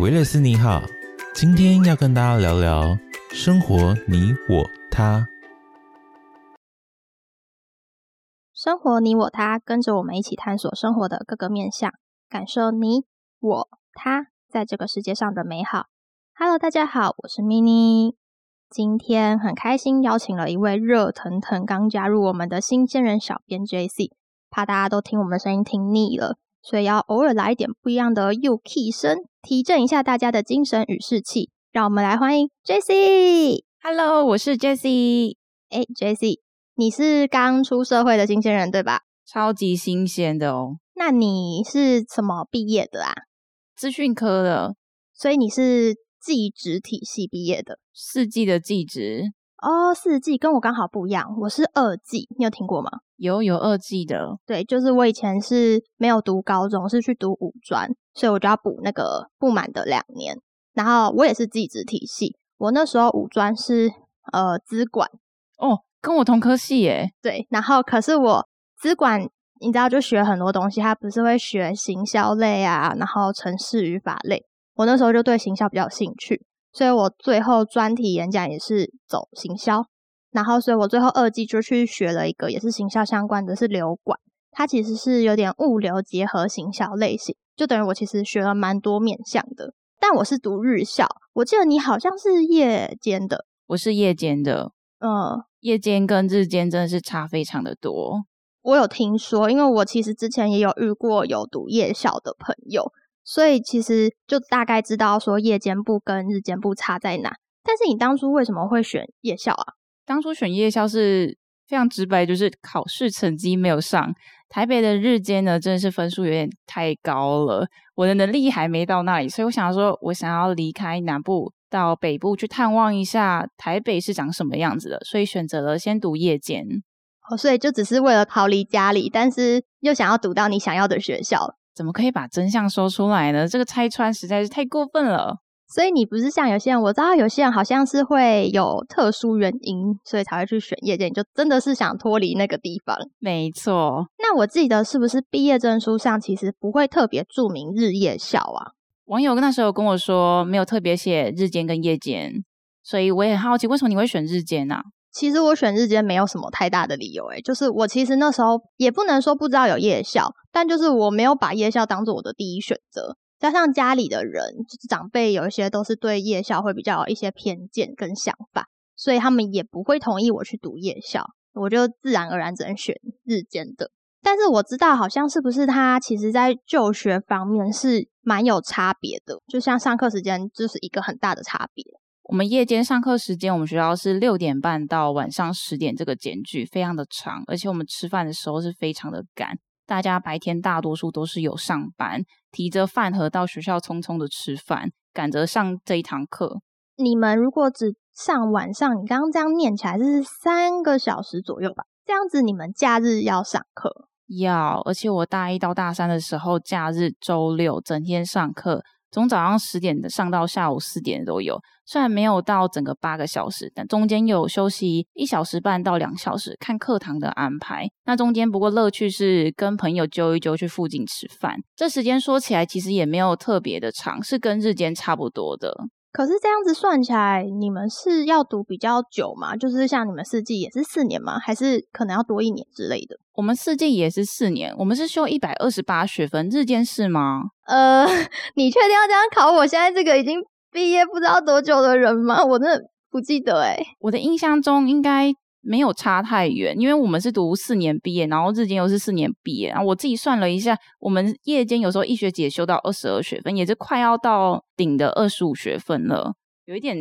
维勒斯你好，今天要跟大家聊聊生活你我他。生活你我他，跟着我们一起探索生活的各个面向，感受你我他在这个世界上的美好。Hello，大家好，我是 mini，今天很开心邀请了一位热腾腾刚加入我们的新鲜人小编 JC，怕大家都听我们的声音听腻了。所以要偶尔来一点不一样的又 key 声，提振一下大家的精神与士气。让我们来欢迎 Jessie。Hello，我是 Jessie。哎，Jessie，你是刚出社会的新鲜人对吧？超级新鲜的哦。那你是什么毕业的啊？资讯科的。所以你是技职体系毕业的？四季的技职。哦，四季跟我刚好不一样，我是二季，你有听过吗？有有二季的，对，就是我以前是没有读高中，是去读五专，所以我就要补那个不满的两年。然后我也是技职体系，我那时候五专是呃资管哦，跟我同科系耶。对，然后可是我资管，你知道就学很多东西，他不是会学行销类啊，然后城市语法类，我那时候就对行销比较有兴趣。所以我最后专题演讲也是走行销，然后所以我最后二季就去学了一个也是行销相关的，是流管，它其实是有点物流结合行销类型，就等于我其实学了蛮多面向的。但我是读日校，我记得你好像是夜间的，我是夜间的，嗯，夜间跟日间真的是差非常的多。我有听说，因为我其实之前也有遇过有读夜校的朋友。所以其实就大概知道说夜间部跟日间部差在哪，但是你当初为什么会选夜校啊？当初选夜校是非常直白，就是考试成绩没有上。台北的日间呢，真的是分数有点太高了，我的能力还没到那里，所以我想说，我想要离开南部到北部去探望一下台北是长什么样子的，所以选择了先读夜间。哦，所以就只是为了逃离家里，但是又想要读到你想要的学校。怎么可以把真相说出来呢？这个拆穿实在是太过分了。所以你不是像有些人，我知道有些人好像是会有特殊原因，所以才会去选夜间，就真的是想脱离那个地方。没错。那我记得是不是毕业证书上其实不会特别注明日夜校啊？网友那时候跟我说没有特别写日间跟夜间，所以我也很好奇为什么你会选日间呢？其实我选日间没有什么太大的理由，诶就是我其实那时候也不能说不知道有夜校，但就是我没有把夜校当做我的第一选择。加上家里的人，就是长辈有一些都是对夜校会比较有一些偏见跟想法，所以他们也不会同意我去读夜校，我就自然而然只能选日间的。但是我知道好像是不是他其实在就学方面是蛮有差别的，就像上课时间就是一个很大的差别。我们夜间上课时间，我们学校是六点半到晚上十点，这个间距非常的长，而且我们吃饭的时候是非常的赶。大家白天大多数都是有上班，提着饭盒到学校匆匆的吃饭，赶着上这一堂课。你们如果只上晚上，你刚刚这样念起来是三个小时左右吧？这样子你们假日要上课？要，而且我大一到大三的时候，假日周六整天上课。从早上十点的上到下午四点都有，虽然没有到整个八个小时，但中间有休息一小时半到两小时看课堂的安排。那中间不过乐趣是跟朋友揪一揪去附近吃饭，这时间说起来其实也没有特别的长，是跟日间差不多的。可是这样子算起来，你们是要读比较久吗？就是像你们四季也是四年吗？还是可能要多一年之类的？我们四季也是四年，我们是修一百二十八学分，日间是吗？呃，你确定要这样考？我现在这个已经毕业不知道多久的人吗？我真的不记得哎。我的印象中应该。没有差太远，因为我们是读四年毕业，然后日间又是四年毕业。然后我自己算了一下，我们夜间有时候一学期修到二十二学分，也是快要到顶的二十五学分了，有一点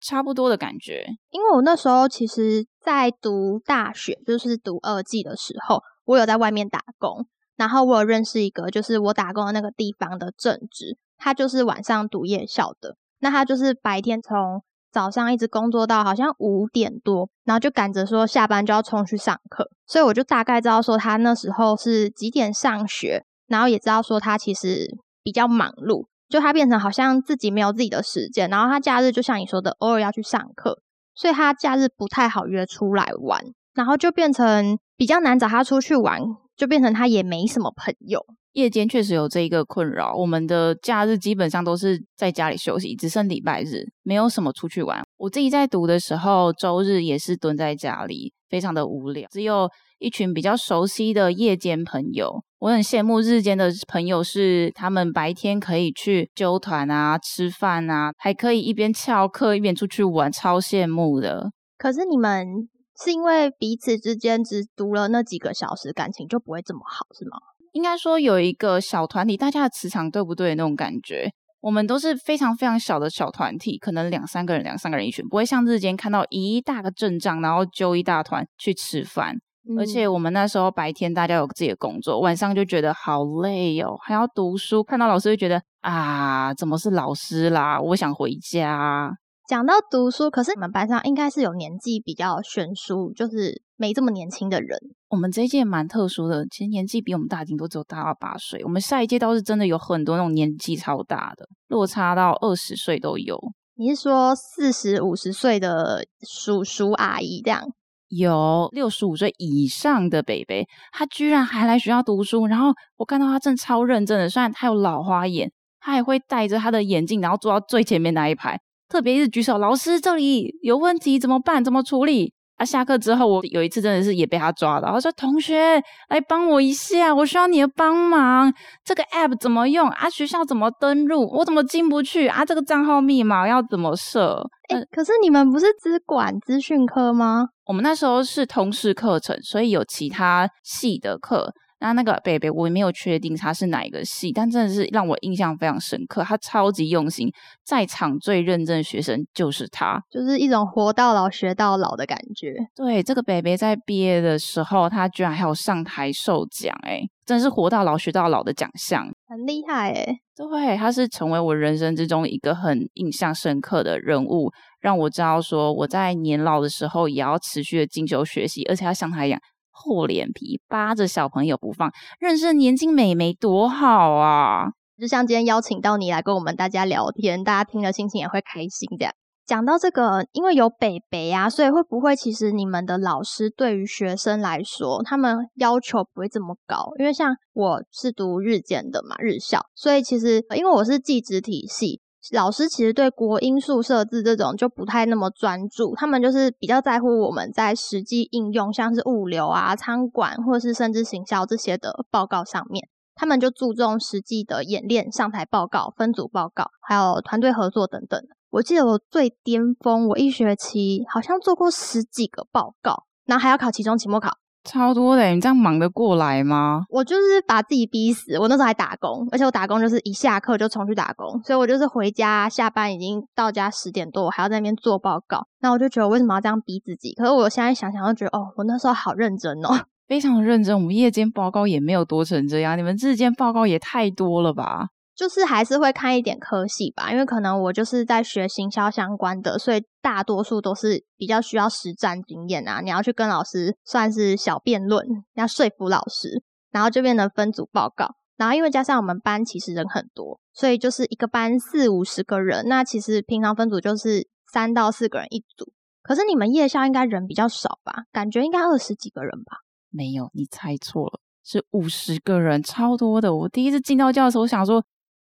差不多的感觉。因为我那时候其实，在读大学，就是读二季的时候，我有在外面打工，然后我有认识一个，就是我打工的那个地方的正职，他就是晚上读夜校的，那他就是白天从。早上一直工作到好像五点多，然后就赶着说下班就要冲去上课，所以我就大概知道说他那时候是几点上学，然后也知道说他其实比较忙碌，就他变成好像自己没有自己的时间，然后他假日就像你说的偶尔要去上课，所以他假日不太好约出来玩，然后就变成比较难找他出去玩，就变成他也没什么朋友，夜间确实有这一个困扰，我们的假日基本上都是在家里休息，只剩礼拜日没有什么出去玩。我自己在读的时候，周日也是蹲在家里，非常的无聊，只有一群比较熟悉的夜间朋友。我很羡慕日间的朋友，是他们白天可以去揪团啊、吃饭啊，还可以一边翘课一边出去玩，超羡慕的。可是你们是因为彼此之间只读了那几个小时，感情就不会这么好，是吗？应该说有一个小团体，大家的磁场对不对那种感觉？我们都是非常非常小的小团体，可能两三个人、两三个人一群，不会像日间看到一大个阵仗，然后揪一大团去吃饭。而且我们那时候白天大家有自己的工作，晚上就觉得好累哦，还要读书，看到老师就觉得啊，怎么是老师啦？我想回家。讲到读书，可是你们班上应该是有年纪比较悬殊，就是没这么年轻的人。我们这一届蛮特殊的，其实年纪比我们大，顶多只有大八岁。我们下一届倒是真的有很多那种年纪超大的，落差到二十岁都有。你是说四十五十岁的叔叔阿姨这样？有六十五岁以上的北北，他居然还来学校读书。然后我看到他正超认真的，虽然他有老花眼，他还会戴着他的眼镜，然后坐到最前面那一排。特别是举手，老师这里有问题怎么办？怎么处理？啊，下课之后我有一次真的是也被他抓到，他说：“同学来帮我一下，我需要你的帮忙。这个 app 怎么用啊？学校怎么登录？我怎么进不去啊？这个账号密码要怎么设？”哎，可是你们不是只管资讯科吗？我们那时候是通识课程，所以有其他系的课。那那个北北，我也没有确定他是哪一个系，但真的是让我印象非常深刻。他超级用心，在场最认真的学生就是他，就是一种活到老学到老的感觉。对，这个北北在毕业的时候，他居然还有上台授奖，哎，真是活到老学到老的奖项，很厉害哎。对，他是成为我人生之中一个很印象深刻的人物，让我知道说我在年老的时候也要持续的进修学习，而且要像他一样。厚脸皮扒着小朋友不放，认识年轻美眉多好啊！就像今天邀请到你来跟我们大家聊天，大家听了心情也会开心的。讲到这个，因为有北北啊，所以会不会其实你们的老师对于学生来说，他们要求不会这么高？因为像我是读日间的嘛，日校，所以其实因为我是技职体系。老师其实对国音数设置这种就不太那么专注，他们就是比较在乎我们在实际应用，像是物流啊、仓管或是甚至行销这些的报告上面，他们就注重实际的演练、上台报告、分组报告，还有团队合作等等。我记得我最巅峰，我一学期好像做过十几个报告，然后还要考期中、期末考。超多的，你这样忙得过来吗？我就是把自己逼死。我那时候还打工，而且我打工就是一下课就冲去打工，所以我就是回家下班已经到家十点多，我还要在那边做报告。那我就觉得为什么要这样逼自己？可是我现在想想，就觉得哦，我那时候好认真哦，非常认真。我们夜间报告也没有多成这样，你们日间报告也太多了吧？就是还是会看一点科系吧，因为可能我就是在学行销相关的，所以大多数都是比较需要实战经验啊。你要去跟老师算是小辩论，要说服老师，然后就变成分组报告。然后因为加上我们班其实人很多，所以就是一个班四五十个人，那其实平常分组就是三到四个人一组。可是你们夜校应该人比较少吧？感觉应该二十几个人吧？没有，你猜错了，是五十个人，超多的。我第一次进到教的时候，我想说。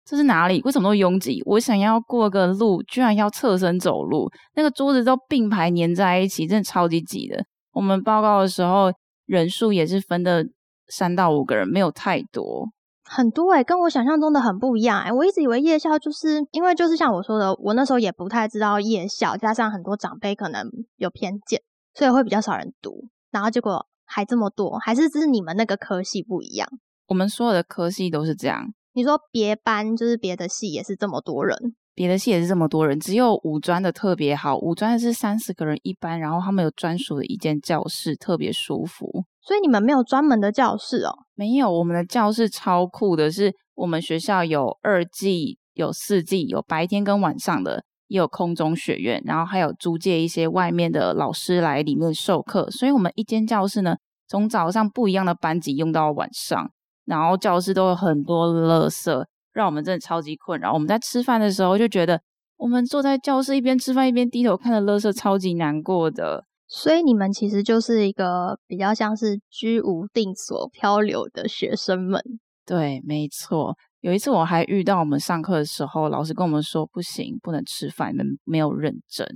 这是哪里？为什么那么拥挤？我想要过个路，居然要侧身走路。那个桌子都并排粘在一起，真的超级挤的。我们报告的时候，人数也是分的三到五个人，没有太多。很多哎，跟我想象中的很不一样哎。我一直以为夜校就是因为就是像我说的，我那时候也不太知道夜校，加上很多长辈可能有偏见，所以会比较少人读。然后结果还这么多，还是只是你们那个科系不一样？我们所有的科系都是这样。你说别班就是别的系也是这么多人，别的系也是这么多人，只有五专的特别好，五专是三十个人一班，然后他们有专属的一间教室，特别舒服。所以你们没有专门的教室哦？没有，我们的教室超酷的，是我们学校有二季、有四季，有白天跟晚上的，也有空中学院，然后还有租借一些外面的老师来里面授课，所以我们一间教室呢，从早上不一样的班级用到晚上。然后教室都有很多垃圾，让我们真的超级困扰。我们在吃饭的时候就觉得，我们坐在教室一边吃饭一边低头看着垃圾，超级难过的。所以你们其实就是一个比较像是居无定所、漂流的学生们。对，没错。有一次我还遇到我们上课的时候，老师跟我们说不行，不能吃饭，你们没有认真。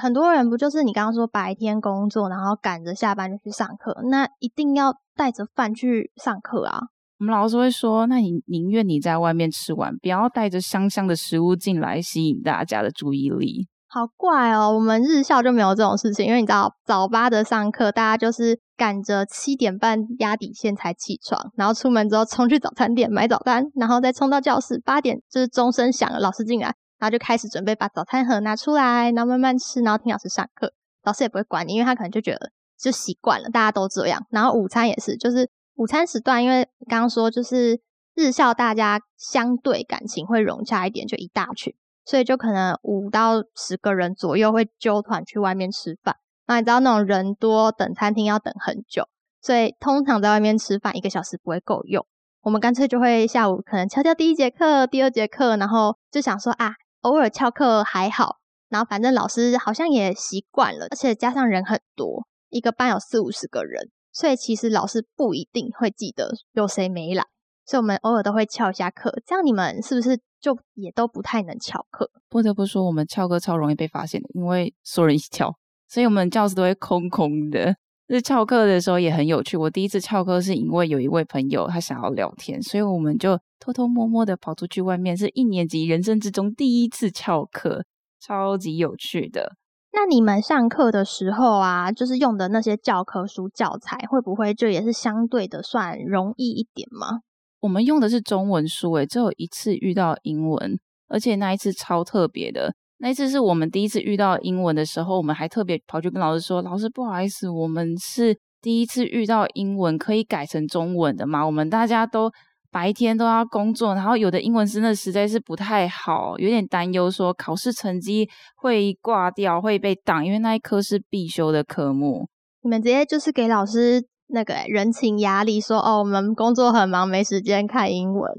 很多人不就是你刚刚说白天工作，然后赶着下班就去上课，那一定要带着饭去上课啊？我们老师会说，那你宁愿你在外面吃完，不要带着香香的食物进来，吸引大家的注意力。好怪哦，我们日校就没有这种事情，因为你知道早八的上课，大家就是赶着七点半压底线才起床，然后出门之后冲去早餐店买早餐，然后再冲到教室，八点就是钟声响了，老师进来。然后就开始准备把早餐盒拿出来，然后慢慢吃，然后听老师上课。老师也不会管你，因为他可能就觉得就习惯了，大家都这样。然后午餐也是，就是午餐时段，因为刚刚说就是日校，大家相对感情会融洽一点，就一大群，所以就可能五到十个人左右会揪团去外面吃饭。那你知道那种人多，等餐厅要等很久，所以通常在外面吃饭一个小时不会够用。我们干脆就会下午可能敲掉第一节课、第二节课，然后就想说啊。偶尔翘课还好，然后反正老师好像也习惯了，而且加上人很多，一个班有四五十个人，所以其实老师不一定会记得有谁没来，所以我们偶尔都会翘一下课。这样你们是不是就也都不太能翘课？不得不说，我们翘课超容易被发现的，因为所有人一起翘，所以我们教室都会空空的。那翘课的时候也很有趣。我第一次翘课是因为有一位朋友他想要聊天，所以我们就偷偷摸摸的跑出去外面。是一年级人生之中第一次翘课，超级有趣的。那你们上课的时候啊，就是用的那些教科书教材，会不会就也是相对的算容易一点吗？我们用的是中文书，诶，只有一次遇到英文，而且那一次超特别的。那一次是我们第一次遇到英文的时候，我们还特别跑去跟老师说：“老师，不好意思，我们是第一次遇到英文，可以改成中文的吗？”我们大家都白天都要工作，然后有的英文真的实在是不太好，有点担忧说考试成绩会挂掉，会被挡，因为那一科是必修的科目。你们直接就是给老师那个人情压力，说：“哦，我们工作很忙，没时间看英文。”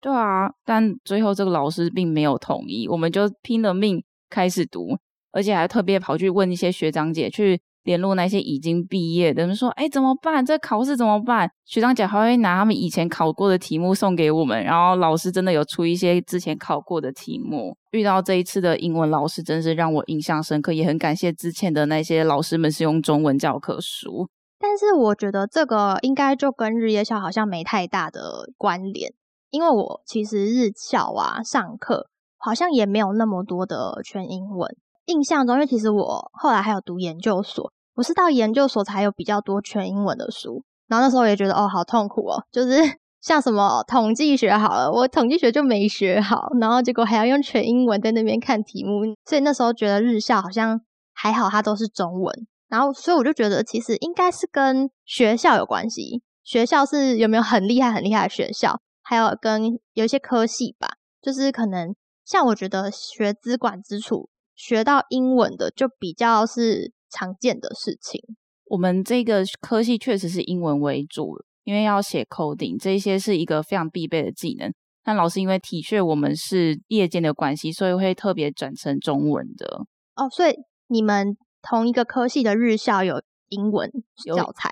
对啊，但最后这个老师并没有同意，我们就拼了命开始读，而且还特别跑去问一些学长姐，去联络那些已经毕业的，说：“哎，怎么办？这考试怎么办？”学长姐还会拿他们以前考过的题目送给我们，然后老师真的有出一些之前考过的题目。遇到这一次的英文老师，真是让我印象深刻，也很感谢之前的那些老师们是用中文教科书。但是我觉得这个应该就跟日夜校好像没太大的关联。因为我其实日校啊上课好像也没有那么多的全英文，印象中，因为其实我后来还有读研究所，我是到研究所才有比较多全英文的书，然后那时候也觉得哦好痛苦哦，就是 像什么统计学好了，我统计学就没学好，然后结果还要用全英文在那边看题目，所以那时候觉得日校好像还好，它都是中文，然后所以我就觉得其实应该是跟学校有关系，学校是有没有很厉害很厉害的学校。还有跟有一些科系吧，就是可能像我觉得学资管之处学到英文的就比较是常见的事情。我们这个科系确实是英文为主，因为要写 coding 这些是一个非常必备的技能。但老师因为体恤我们是夜间的关系，所以会特别转成中文的。哦，所以你们同一个科系的日校有英文教材？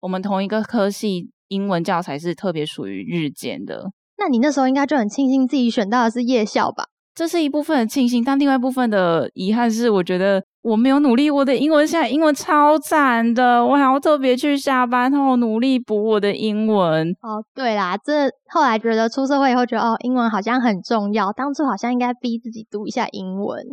我们同一个科系。英文教材是特别属于日间的，那你那时候应该就很庆幸自己选到的是夜校吧？这是一部分的庆幸，但另外一部分的遗憾是，我觉得我没有努力，我的英文现在英文超惨的，我还要特别去下班后努力补我的英文。哦，对啦，这后来觉得出社会以后觉得哦，英文好像很重要，当初好像应该逼自己读一下英文。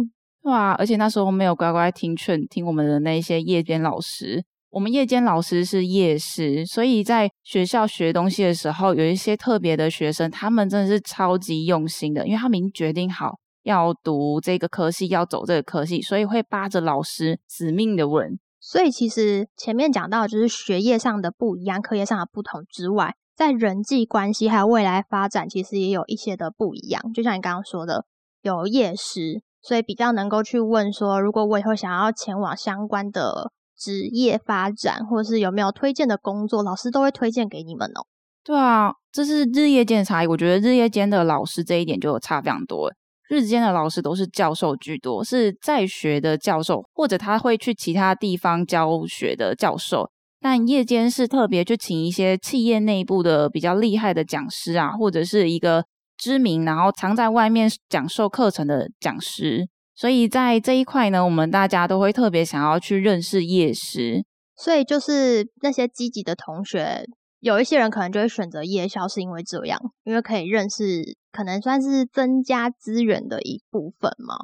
哇，而且那时候没有乖乖听劝，听我们的那些夜间老师。我们夜间老师是夜师，所以在学校学东西的时候，有一些特别的学生，他们真的是超级用心的，因为他们已经决定好要读这个科系，要走这个科系，所以会扒着老师死命的问。所以其实前面讲到，就是学业上的不一样，课业上的不同之外，在人际关系还有未来发展，其实也有一些的不一样。就像你刚刚说的，有夜师，所以比较能够去问说，如果我以后想要前往相关的。职业发展，或是有没有推荐的工作，老师都会推荐给你们哦。对啊，这是日夜间的差异。我觉得日夜间的老师这一点就有差非常多。日间的老师都是教授居多，是在学的教授，或者他会去其他地方教学的教授。但夜间是特别去请一些企业内部的比较厉害的讲师啊，或者是一个知名然后常在外面讲授课程的讲师。所以在这一块呢，我们大家都会特别想要去认识夜师。所以就是那些积极的同学，有一些人可能就会选择夜校，是因为这样，因为可以认识，可能算是增加资源的一部分嘛？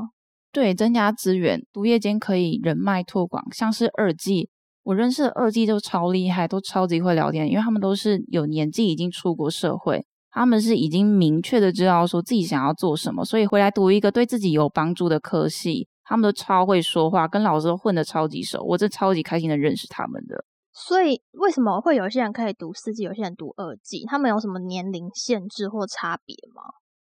对，增加资源，读夜间可以人脉拓广。像是二季，我认识的二季都超厉害，都超级会聊天，因为他们都是有年纪，已经出国社会，他们是已经明确的知道说自己想要做什么，所以回来读一个对自己有帮助的科系。他们都超会说话，跟老师都混的超级熟，我这超级开心的认识他们的。所以为什么会有些人可以读四季，有些人读二季？他们有什么年龄限制或差别吗？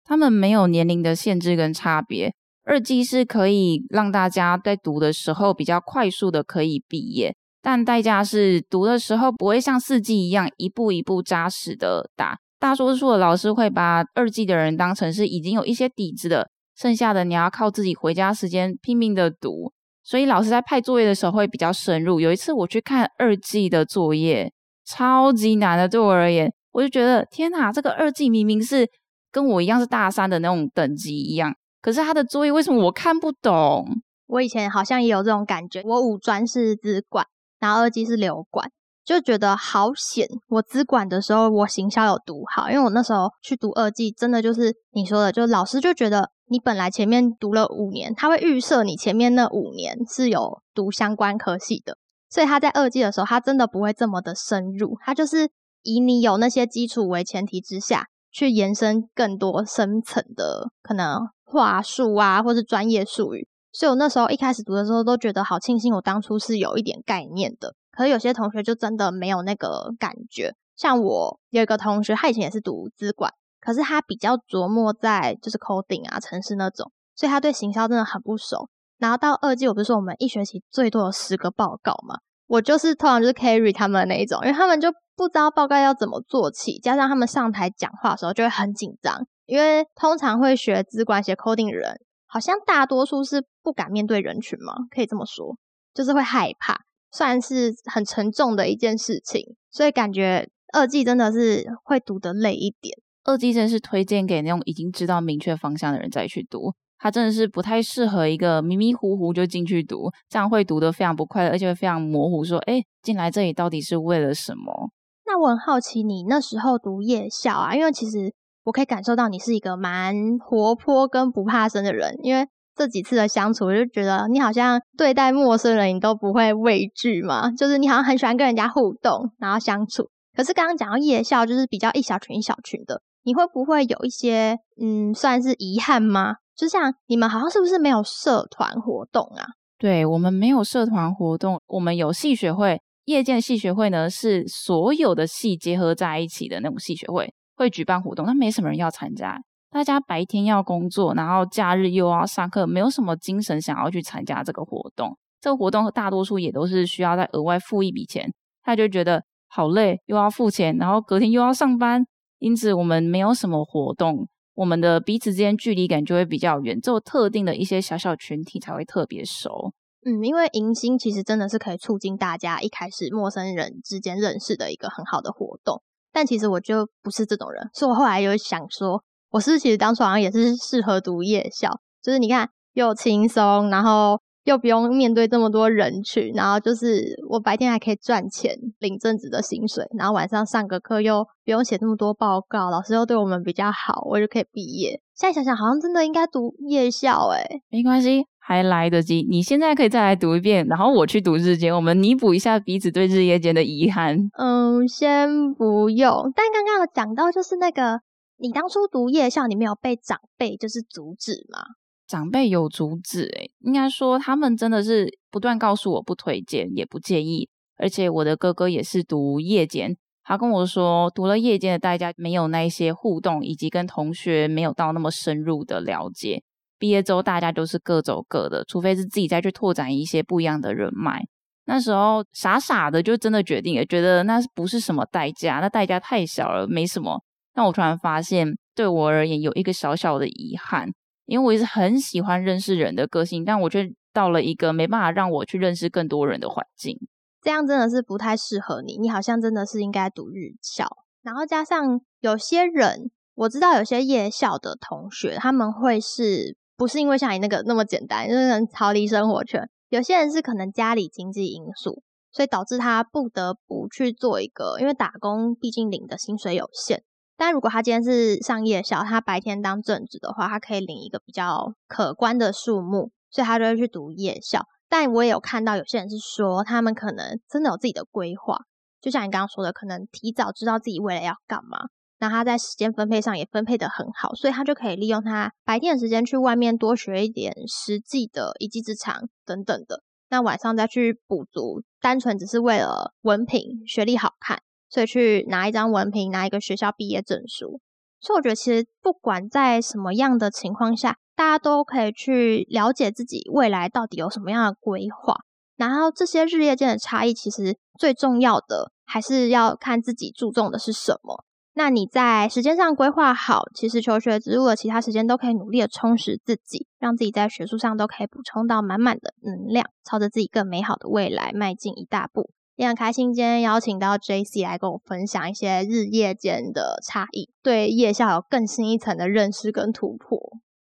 他们没有年龄的限制跟差别。二季是可以让大家在读的时候比较快速的可以毕业，但代价是读的时候不会像四季一样一步一步扎实的打。大多数的老师会把二季的人当成是已经有一些底子的。剩下的你要靠自己回家时间拼命的读，所以老师在派作业的时候会比较深入。有一次我去看二季的作业，超级难的，对我而言，我就觉得天哪，这个二季明明是跟我一样是大三的那种等级一样，可是他的作业为什么我看不懂？我以前好像也有这种感觉，我五专是资管，然后二季是流管。就觉得好险！我资管的时候，我行销有读好，因为我那时候去读二季，真的就是你说的，就老师就觉得你本来前面读了五年，他会预设你前面那五年是有读相关科系的，所以他在二季的时候，他真的不会这么的深入，他就是以你有那些基础为前提之下去延伸更多深层的可能话术啊，或是专业术语。所以我那时候一开始读的时候，都觉得好庆幸我当初是有一点概念的。可是有些同学就真的没有那个感觉，像我有一个同学，他以前也是读资管，可是他比较琢磨在就是 coding 啊、城市那种，所以他对行销真的很不熟。然后到二季，我不是说我们一学期最多有十个报告嘛，我就是通常就是 carry 他们那一种，因为他们就不知道报告要怎么做起，加上他们上台讲话的时候就会很紧张，因为通常会学资管写 coding 人，好像大多数是不敢面对人群嘛，可以这么说，就是会害怕。算是很沉重的一件事情，所以感觉二季真的是会读得累一点。二季真是推荐给那种已经知道明确方向的人再去读，它真的是不太适合一个迷迷糊糊就进去读，这样会读得非常不快乐，而且会非常模糊。说，哎，进来这里到底是为了什么？那我很好奇，你那时候读夜校啊，因为其实我可以感受到你是一个蛮活泼跟不怕生的人，因为。这几次的相处，我就觉得你好像对待陌生人，你都不会畏惧嘛。就是你好像很喜欢跟人家互动，然后相处。可是刚刚讲到夜校，就是比较一小群一小群的，你会不会有一些嗯，算是遗憾吗？就像你们好像是不是没有社团活动啊？对我们没有社团活动，我们有系学会。夜间系学会呢，是所有的系结合在一起的那种系学会，会举办活动，但没什么人要参加。大家白天要工作，然后假日又要上课，没有什么精神想要去参加这个活动。这个活动大多数也都是需要再额外付一笔钱，他就觉得好累，又要付钱，然后隔天又要上班，因此我们没有什么活动，我们的彼此之间距离感就会比较远，只有特定的一些小小群体才会特别熟。嗯，因为迎新其实真的是可以促进大家一开始陌生人之间认识的一个很好的活动，但其实我就不是这种人，所以我后来有想说。我是其实当初好像也是适合读夜校，就是你看又轻松，然后又不用面对这么多人群，然后就是我白天还可以赚钱，领正职的薪水，然后晚上上个课又不用写那么多报告，老师又对我们比较好，我就可以毕业。现在想想好像真的应该读夜校诶没关系，还来得及，你现在可以再来读一遍，然后我去读日间，我们弥补一下彼此对日夜间的遗憾。嗯，先不用，但刚刚有讲到就是那个。你当初读夜校，你没有被长辈就是阻止吗？长辈有阻止，诶应该说他们真的是不断告诉我不推荐，也不介意。而且我的哥哥也是读夜间，他跟我说，读了夜间的代价没有那一些互动，以及跟同学没有到那么深入的了解。毕业之后大家都是各走各的，除非是自己再去拓展一些不一样的人脉。那时候傻傻的就真的决定了，觉得那不是什么代价，那代价太小了，没什么。但我突然发现，对我而言有一个小小的遗憾，因为我也是很喜欢认识人的个性，但我却到了一个没办法让我去认识更多人的环境。这样真的是不太适合你，你好像真的是应该读日校。然后加上有些人，我知道有些夜校的同学，他们会是不是因为像你那个那么简单，就是能逃离生活圈？有些人是可能家里经济因素，所以导致他不得不去做一个，因为打工毕竟领的薪水有限。但如果他今天是上夜校，他白天当正职的话，他可以领一个比较可观的数目，所以他就会去读夜校。但我也有看到有些人是说，他们可能真的有自己的规划，就像你刚刚说的，可能提早知道自己未来要干嘛，那他在时间分配上也分配的很好，所以他就可以利用他白天的时间去外面多学一点实际的一技之长等等的，那晚上再去补足，单纯只是为了文凭学历好看，所以去拿一张文凭，拿一个学校毕业证书。所以我觉得，其实不管在什么样的情况下。大家都可以去了解自己未来到底有什么样的规划，然后这些日夜间的差异，其实最重要的还是要看自己注重的是什么。那你在时间上规划好，其实求学之路的其他时间都可以努力的充实自己，让自己在学术上都可以补充到满满的能量，朝着自己更美好的未来迈进一大步。也很开心今天邀请到 J C 来跟我分享一些日夜间的差异，对夜校有更新一层的认识跟突破。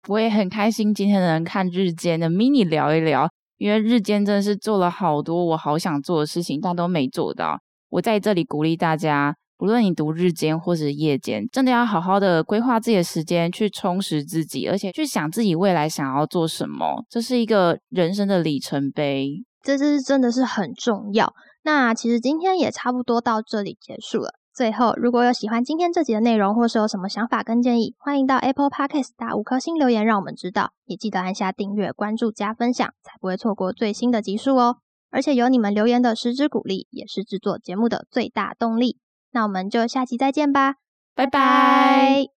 我也很开心，今天能看日间的 mini 聊一聊，因为日间真的是做了好多我好想做的事情，但都没做到。我在这里鼓励大家，不论你读日间或是夜间，真的要好好的规划自己的时间，去充实自己，而且去想自己未来想要做什么，这是一个人生的里程碑，这是真的是很重要。那其实今天也差不多到这里结束了。最后，如果有喜欢今天这集的内容，或是有什么想法跟建议，欢迎到 Apple Podcast 打五颗星留言，让我们知道。也记得按下订阅、关注、加分享，才不会错过最新的集数哦。而且有你们留言的实质鼓励，也是制作节目的最大动力。那我们就下期再见吧，拜拜。